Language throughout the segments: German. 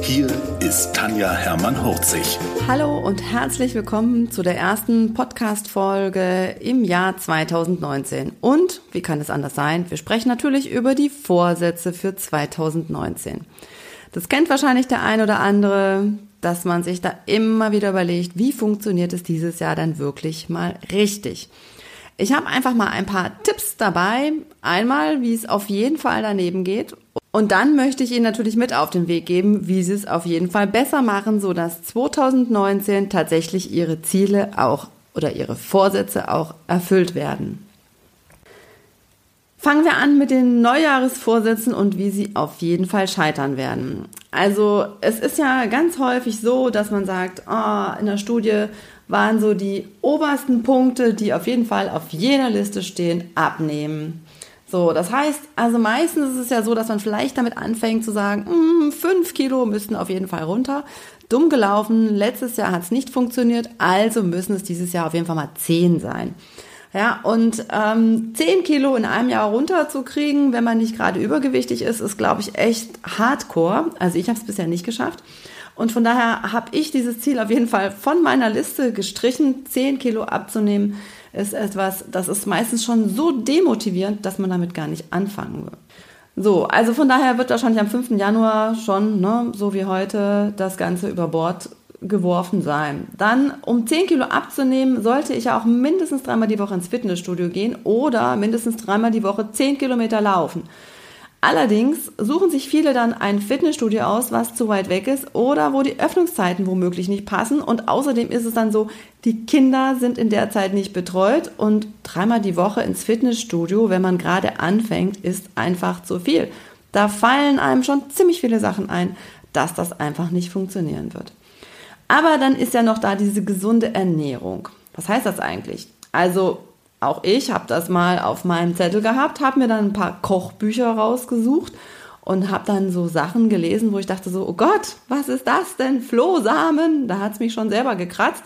Hier ist Tanja Hermann-Hurzig. Hallo und herzlich willkommen zu der ersten Podcast-Folge im Jahr 2019. Und, wie kann es anders sein, wir sprechen natürlich über die Vorsätze für 2019. Das kennt wahrscheinlich der ein oder andere, dass man sich da immer wieder überlegt, wie funktioniert es dieses Jahr dann wirklich mal richtig. Ich habe einfach mal ein paar Tipps dabei. Einmal, wie es auf jeden Fall daneben geht und dann möchte ich Ihnen natürlich mit auf den Weg geben, wie Sie es auf jeden Fall besser machen, so dass 2019 tatsächlich Ihre Ziele auch oder Ihre Vorsätze auch erfüllt werden. Fangen wir an mit den Neujahresvorsätzen und wie sie auf jeden Fall scheitern werden. Also es ist ja ganz häufig so, dass man sagt, oh, in der Studie waren so die obersten Punkte, die auf jeden Fall auf jeder Liste stehen, abnehmen. So, das heißt, also meistens ist es ja so, dass man vielleicht damit anfängt zu sagen, mm, fünf Kilo müssten auf jeden Fall runter. Dumm gelaufen, letztes Jahr hat es nicht funktioniert, also müssen es dieses Jahr auf jeden Fall mal zehn sein. Ja, und ähm, 10 Kilo in einem Jahr runterzukriegen, wenn man nicht gerade übergewichtig ist, ist, glaube ich, echt hardcore. Also ich habe es bisher nicht geschafft. Und von daher habe ich dieses Ziel auf jeden Fall von meiner Liste gestrichen, 10 Kilo abzunehmen ist etwas, das ist meistens schon so demotivierend, dass man damit gar nicht anfangen will. So, also von daher wird wahrscheinlich am 5. Januar schon, ne, so wie heute, das Ganze über Bord geworfen sein. Dann, um 10 Kilo abzunehmen, sollte ich auch mindestens dreimal die Woche ins Fitnessstudio gehen oder mindestens dreimal die Woche 10 Kilometer laufen. Allerdings suchen sich viele dann ein Fitnessstudio aus, was zu weit weg ist oder wo die Öffnungszeiten womöglich nicht passen. Und außerdem ist es dann so, die Kinder sind in der Zeit nicht betreut und dreimal die Woche ins Fitnessstudio, wenn man gerade anfängt, ist einfach zu viel. Da fallen einem schon ziemlich viele Sachen ein, dass das einfach nicht funktionieren wird. Aber dann ist ja noch da diese gesunde Ernährung. Was heißt das eigentlich? Also auch ich habe das mal auf meinem Zettel gehabt, habe mir dann ein paar Kochbücher rausgesucht und habe dann so Sachen gelesen, wo ich dachte so, oh Gott, was ist das denn? Flohsamen? Da hat es mich schon selber gekratzt.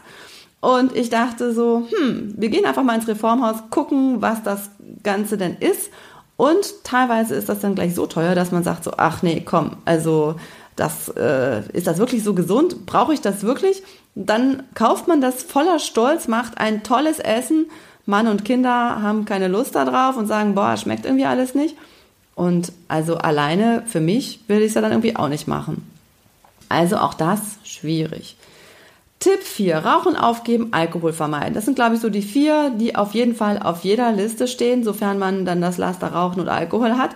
Und ich dachte so, hm, wir gehen einfach mal ins Reformhaus, gucken, was das Ganze denn ist. Und teilweise ist das dann gleich so teuer, dass man sagt so, ach nee, komm, also das äh, ist das wirklich so gesund? Brauche ich das wirklich? Dann kauft man das voller Stolz, macht ein tolles Essen Mann und Kinder haben keine Lust darauf und sagen, boah, schmeckt irgendwie alles nicht. Und also alleine für mich will ich es ja dann irgendwie auch nicht machen. Also auch das schwierig. Tipp 4, Rauchen aufgeben, Alkohol vermeiden. Das sind, glaube ich, so die vier, die auf jeden Fall auf jeder Liste stehen, sofern man dann das Laster Rauchen und Alkohol hat.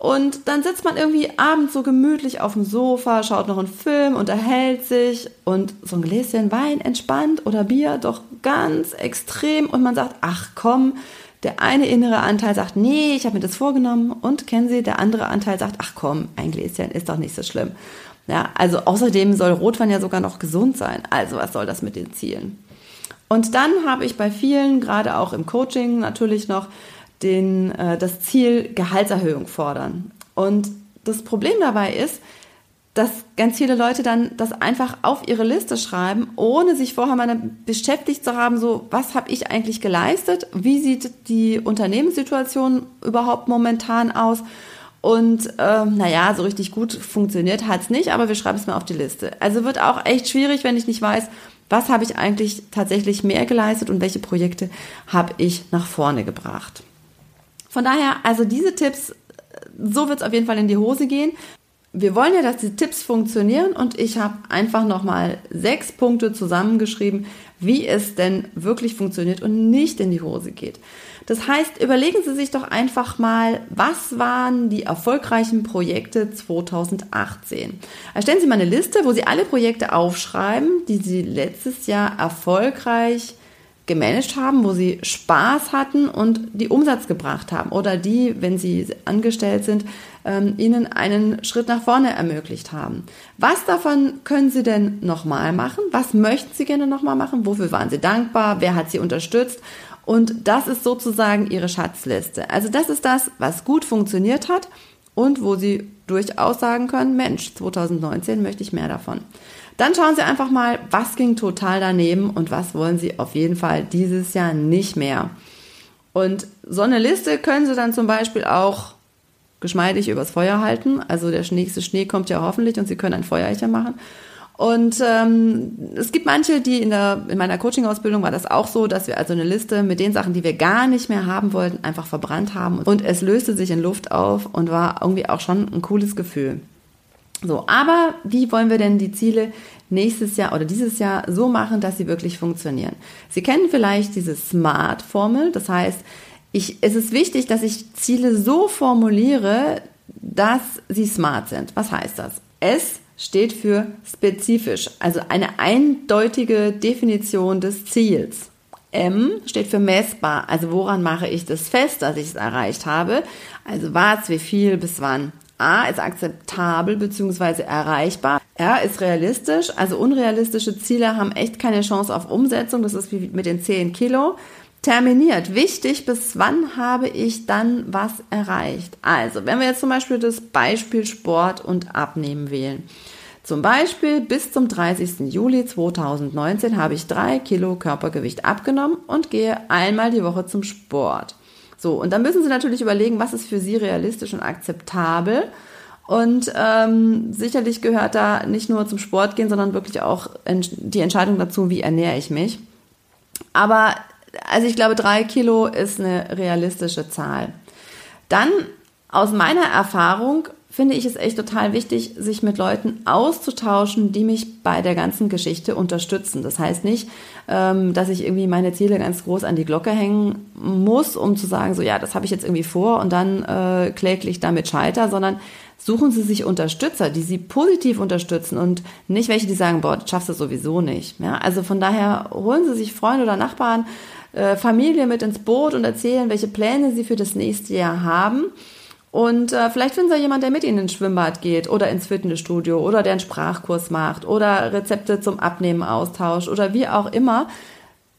Und dann sitzt man irgendwie abends so gemütlich auf dem Sofa, schaut noch einen Film, unterhält sich und so ein Gläschen Wein entspannt oder Bier doch ganz extrem und man sagt, ach komm, der eine innere Anteil sagt, nee, ich habe mir das vorgenommen und kennen Sie, der andere Anteil sagt, ach komm, ein Gläschen ist doch nicht so schlimm. Ja, also außerdem soll Rotwein ja sogar noch gesund sein. Also was soll das mit den Zielen? Und dann habe ich bei vielen, gerade auch im Coaching natürlich noch, den, äh, das Ziel Gehaltserhöhung fordern. Und das Problem dabei ist, dass ganz viele Leute dann das einfach auf ihre Liste schreiben, ohne sich vorher mal beschäftigt zu haben, so was habe ich eigentlich geleistet, wie sieht die Unternehmenssituation überhaupt momentan aus und äh, naja, so richtig gut funktioniert hat es nicht, aber wir schreiben es mal auf die Liste. Also wird auch echt schwierig, wenn ich nicht weiß, was habe ich eigentlich tatsächlich mehr geleistet und welche Projekte habe ich nach vorne gebracht. Von daher, also diese Tipps, so wird es auf jeden Fall in die Hose gehen. Wir wollen ja, dass die Tipps funktionieren und ich habe einfach nochmal sechs Punkte zusammengeschrieben, wie es denn wirklich funktioniert und nicht in die Hose geht. Das heißt, überlegen Sie sich doch einfach mal, was waren die erfolgreichen Projekte 2018? Erstellen Sie mal eine Liste, wo Sie alle Projekte aufschreiben, die Sie letztes Jahr erfolgreich gemanagt haben, wo sie Spaß hatten und die Umsatz gebracht haben oder die, wenn sie angestellt sind, ähm, ihnen einen Schritt nach vorne ermöglicht haben. Was davon können sie denn nochmal machen? Was möchten sie gerne nochmal machen? Wofür waren sie dankbar? Wer hat sie unterstützt? Und das ist sozusagen ihre Schatzliste. Also das ist das, was gut funktioniert hat und wo Sie durchaus sagen können, Mensch, 2019 möchte ich mehr davon. Dann schauen Sie einfach mal, was ging total daneben und was wollen Sie auf jeden Fall dieses Jahr nicht mehr. Und so eine Liste können Sie dann zum Beispiel auch geschmeidig übers Feuer halten. Also der nächste Schnee kommt ja hoffentlich und Sie können ein Feuerchen machen. Und ähm, es gibt manche, die in, der, in meiner Coaching-Ausbildung war das auch so, dass wir also eine Liste mit den Sachen, die wir gar nicht mehr haben wollten, einfach verbrannt haben. Und es löste sich in Luft auf und war irgendwie auch schon ein cooles Gefühl. So, aber wie wollen wir denn die Ziele nächstes Jahr oder dieses Jahr so machen, dass sie wirklich funktionieren? Sie kennen vielleicht diese SMART-Formel. Das heißt, ich, es ist wichtig, dass ich Ziele so formuliere, dass sie smart sind. Was heißt das? S steht für spezifisch, also eine eindeutige Definition des Ziels. M steht für messbar, also woran mache ich das fest, dass ich es erreicht habe? Also was, wie viel, bis wann. A ist akzeptabel bzw. erreichbar. R ist realistisch, also unrealistische Ziele haben echt keine Chance auf Umsetzung. Das ist wie mit den 10 Kilo. Terminiert. Wichtig, bis wann habe ich dann was erreicht? Also, wenn wir jetzt zum Beispiel das Beispiel Sport und Abnehmen wählen. Zum Beispiel bis zum 30. Juli 2019 habe ich drei Kilo Körpergewicht abgenommen und gehe einmal die Woche zum Sport. So, und dann müssen Sie natürlich überlegen, was ist für Sie realistisch und akzeptabel. Und ähm, sicherlich gehört da nicht nur zum Sport gehen, sondern wirklich auch die Entscheidung dazu, wie ernähre ich mich. Aber also ich glaube, drei Kilo ist eine realistische Zahl. Dann aus meiner Erfahrung finde ich es echt total wichtig, sich mit Leuten auszutauschen, die mich bei der ganzen Geschichte unterstützen. Das heißt nicht, ähm, dass ich irgendwie meine Ziele ganz groß an die Glocke hängen muss, um zu sagen, so ja, das habe ich jetzt irgendwie vor und dann äh, kläglich damit scheiter, sondern suchen Sie sich Unterstützer, die Sie positiv unterstützen und nicht welche, die sagen, boah, das schaffst du sowieso nicht. Ja, also von daher holen Sie sich Freunde oder Nachbarn, äh, Familie mit ins Boot und erzählen, welche Pläne Sie für das nächste Jahr haben und äh, vielleicht finden Sie jemand, der mit Ihnen ins Schwimmbad geht oder ins Fitnessstudio oder der einen Sprachkurs macht oder Rezepte zum Abnehmen austauscht oder wie auch immer.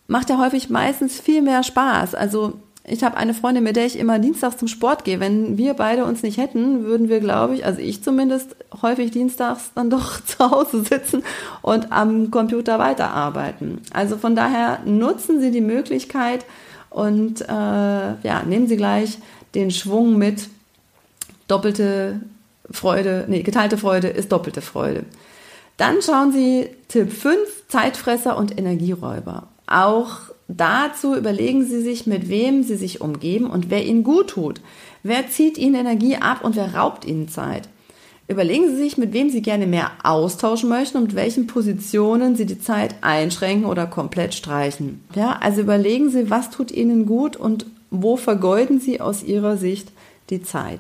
Macht ja häufig meistens viel mehr Spaß. Also ich habe eine Freundin, mit der ich immer dienstags zum Sport gehe. Wenn wir beide uns nicht hätten, würden wir, glaube ich, also ich zumindest, häufig dienstags dann doch zu Hause sitzen und am Computer weiterarbeiten. Also von daher nutzen Sie die Möglichkeit und äh, ja, nehmen Sie gleich den Schwung mit, doppelte Freude, nee, geteilte Freude ist doppelte Freude. Dann schauen Sie Tipp 5, Zeitfresser und Energieräuber. Auch dazu überlegen Sie sich, mit wem Sie sich umgeben und wer Ihnen gut tut. Wer zieht Ihnen Energie ab und wer raubt Ihnen Zeit? Überlegen Sie sich, mit wem Sie gerne mehr austauschen möchten und mit welchen Positionen Sie die Zeit einschränken oder komplett streichen. Ja, also überlegen Sie, was tut Ihnen gut und wo vergeuden Sie aus Ihrer Sicht die Zeit.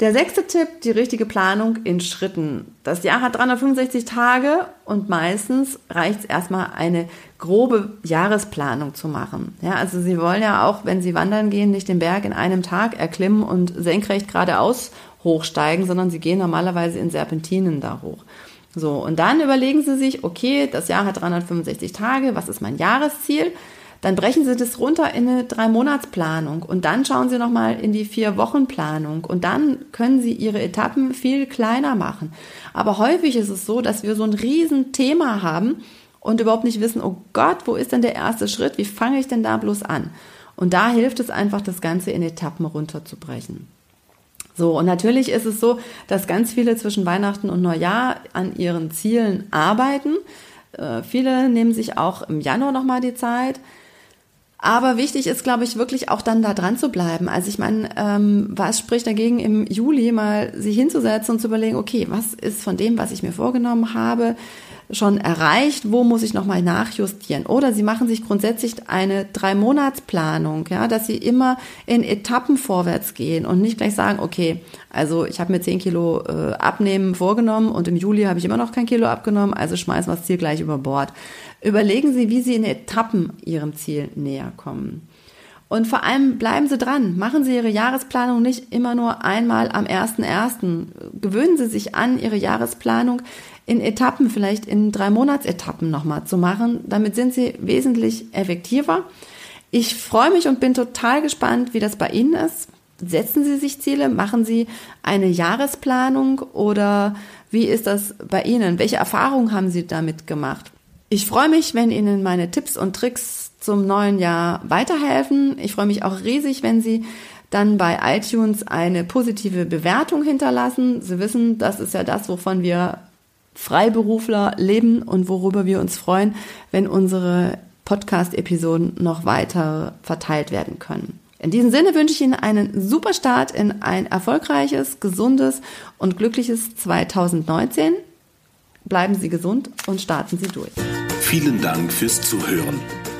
Der sechste Tipp, die richtige Planung in Schritten. Das Jahr hat 365 Tage und meistens reicht es erstmal eine grobe Jahresplanung zu machen. Ja, also Sie wollen ja auch, wenn Sie wandern gehen, nicht den Berg in einem Tag erklimmen und senkrecht geradeaus hochsteigen, sondern Sie gehen normalerweise in Serpentinen da hoch. So, und dann überlegen Sie sich, okay, das Jahr hat 365 Tage, was ist mein Jahresziel? Dann brechen Sie das runter in eine Drei-Monats-Planung und dann schauen Sie nochmal in die Vier-Wochen-Planung und dann können Sie Ihre Etappen viel kleiner machen. Aber häufig ist es so, dass wir so ein Riesenthema haben und überhaupt nicht wissen, oh Gott, wo ist denn der erste Schritt? Wie fange ich denn da bloß an? Und da hilft es einfach, das Ganze in Etappen runterzubrechen. So, und natürlich ist es so, dass ganz viele zwischen Weihnachten und Neujahr an ihren Zielen arbeiten. Äh, viele nehmen sich auch im Januar nochmal die Zeit. Aber wichtig ist, glaube ich, wirklich auch dann da dran zu bleiben. Also ich meine, ähm, was spricht dagegen, im Juli mal sich hinzusetzen und zu überlegen, okay, was ist von dem, was ich mir vorgenommen habe, schon erreicht, wo muss ich nochmal nachjustieren? Oder Sie machen sich grundsätzlich eine Drei-Monats-Planung, ja, dass Sie immer in Etappen vorwärts gehen und nicht gleich sagen, okay, also ich habe mir zehn Kilo äh, abnehmen vorgenommen und im Juli habe ich immer noch kein Kilo abgenommen, also schmeißen wir das Ziel gleich über Bord. Überlegen Sie, wie Sie in Etappen Ihrem Ziel näher kommen. Und vor allem bleiben Sie dran. Machen Sie Ihre Jahresplanung nicht immer nur einmal am 1.1. Gewöhnen Sie sich an, Ihre Jahresplanung in Etappen, vielleicht in drei Monatsetappen nochmal zu machen. Damit sind Sie wesentlich effektiver. Ich freue mich und bin total gespannt, wie das bei Ihnen ist. Setzen Sie sich Ziele? Machen Sie eine Jahresplanung oder wie ist das bei Ihnen? Welche Erfahrungen haben Sie damit gemacht? Ich freue mich, wenn Ihnen meine Tipps und Tricks zum neuen Jahr weiterhelfen. Ich freue mich auch riesig, wenn Sie dann bei iTunes eine positive Bewertung hinterlassen. Sie wissen, das ist ja das, wovon wir Freiberufler leben und worüber wir uns freuen, wenn unsere Podcast-Episoden noch weiter verteilt werden können. In diesem Sinne wünsche ich Ihnen einen super Start in ein erfolgreiches, gesundes und glückliches 2019. Bleiben Sie gesund und starten Sie durch. Vielen Dank fürs Zuhören.